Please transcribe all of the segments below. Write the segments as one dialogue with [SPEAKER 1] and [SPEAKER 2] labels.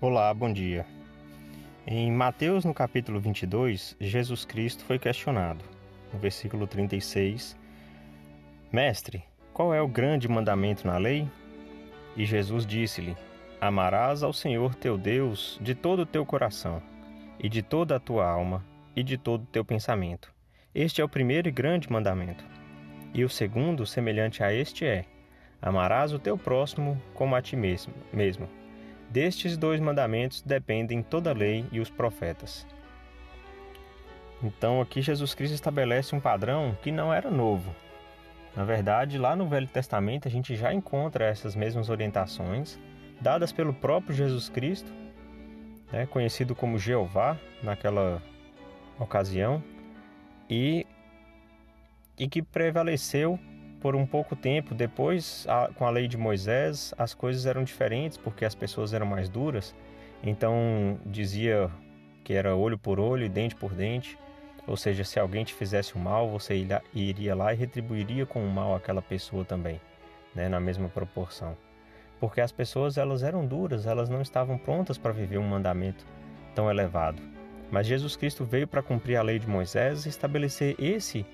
[SPEAKER 1] Olá, bom dia. Em Mateus, no capítulo 22, Jesus Cristo foi questionado. No versículo 36, Mestre, qual é o grande mandamento na lei? E Jesus disse-lhe: Amarás ao Senhor teu Deus de todo o teu coração, e de toda a tua alma, e de todo o teu pensamento. Este é o primeiro e grande mandamento. E o segundo, semelhante a este, é: Amarás o teu próximo como a ti mesmo. mesmo. Destes dois mandamentos dependem toda a lei e os profetas. Então aqui Jesus Cristo estabelece um padrão que não era novo. Na verdade, lá no Velho Testamento a gente já encontra essas mesmas orientações dadas pelo próprio Jesus Cristo, né, conhecido como Jeová naquela ocasião, e, e que prevaleceu por um pouco tempo depois, a, com a lei de Moisés, as coisas eram diferentes porque as pessoas eram mais duras. Então dizia que era olho por olho e dente por dente. Ou seja, se alguém te fizesse o mal, você iria lá e retribuiria com o mal aquela pessoa também, né, na mesma proporção. Porque as pessoas elas eram duras, elas não estavam prontas para viver um mandamento tão elevado. Mas Jesus Cristo veio para cumprir a lei de Moisés e estabelecer esse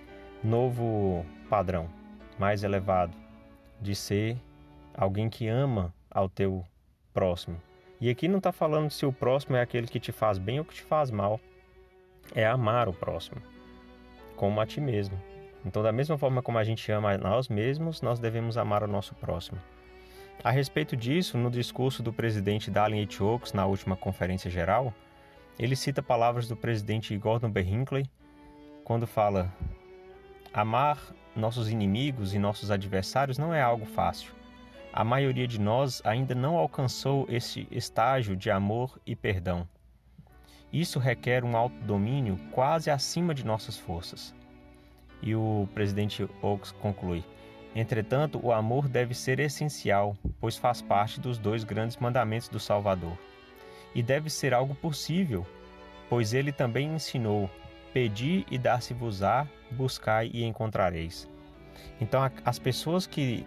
[SPEAKER 1] novo padrão mais elevado, de ser alguém que ama ao teu próximo. E aqui não está falando se o próximo é aquele que te faz bem ou que te faz mal. É amar o próximo, como a ti mesmo. Então, da mesma forma como a gente ama a nós mesmos, nós devemos amar o nosso próximo. A respeito disso, no discurso do presidente Dallin. Oaks na última conferência geral, ele cita palavras do presidente Gordon B. Hinckley quando fala: Amar nossos inimigos e nossos adversários não é algo fácil. A maioria de nós ainda não alcançou esse estágio de amor e perdão. Isso requer um autodomínio quase acima de nossas forças. E o presidente Oaks conclui: Entretanto, o amor deve ser essencial, pois faz parte dos dois grandes mandamentos do Salvador. E deve ser algo possível, pois ele também ensinou: Pedi e dar-se-vos-á, buscai e encontrareis. Então, as pessoas que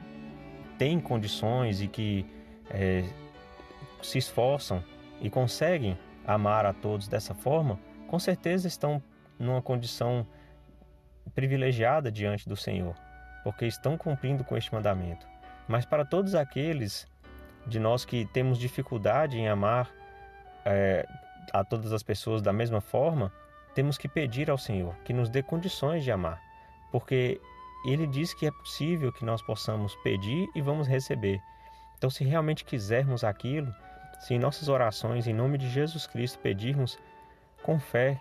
[SPEAKER 1] têm condições e que é, se esforçam e conseguem amar a todos dessa forma, com certeza estão numa condição privilegiada diante do Senhor, porque estão cumprindo com este mandamento. Mas para todos aqueles de nós que temos dificuldade em amar é, a todas as pessoas da mesma forma, temos que pedir ao Senhor que nos dê condições de amar, porque Ele diz que é possível que nós possamos pedir e vamos receber. Então, se realmente quisermos aquilo, se em nossas orações, em nome de Jesus Cristo, pedirmos com fé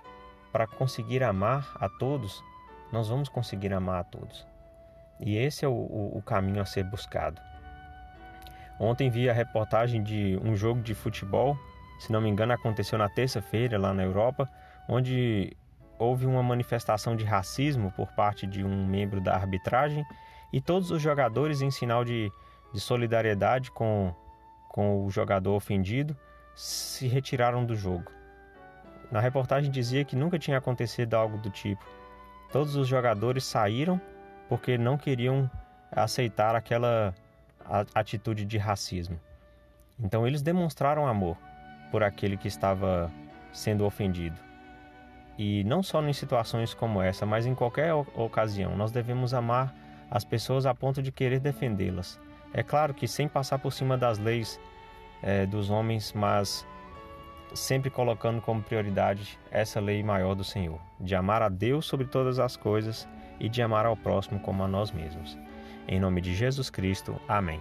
[SPEAKER 1] para conseguir amar a todos, nós vamos conseguir amar a todos. E esse é o, o, o caminho a ser buscado. Ontem vi a reportagem de um jogo de futebol, se não me engano, aconteceu na terça-feira lá na Europa, onde houve uma manifestação de racismo por parte de um membro da arbitragem e todos os jogadores, em sinal de, de solidariedade com, com o jogador ofendido, se retiraram do jogo. Na reportagem dizia que nunca tinha acontecido algo do tipo. Todos os jogadores saíram porque não queriam aceitar aquela atitude de racismo. Então eles demonstraram amor por aquele que estava sendo ofendido. E não só em situações como essa, mas em qualquer ocasião, nós devemos amar as pessoas a ponto de querer defendê-las. É claro que sem passar por cima das leis é, dos homens, mas sempre colocando como prioridade essa lei maior do Senhor, de amar a Deus sobre todas as coisas e de amar ao próximo como a nós mesmos. Em nome de Jesus Cristo, amém.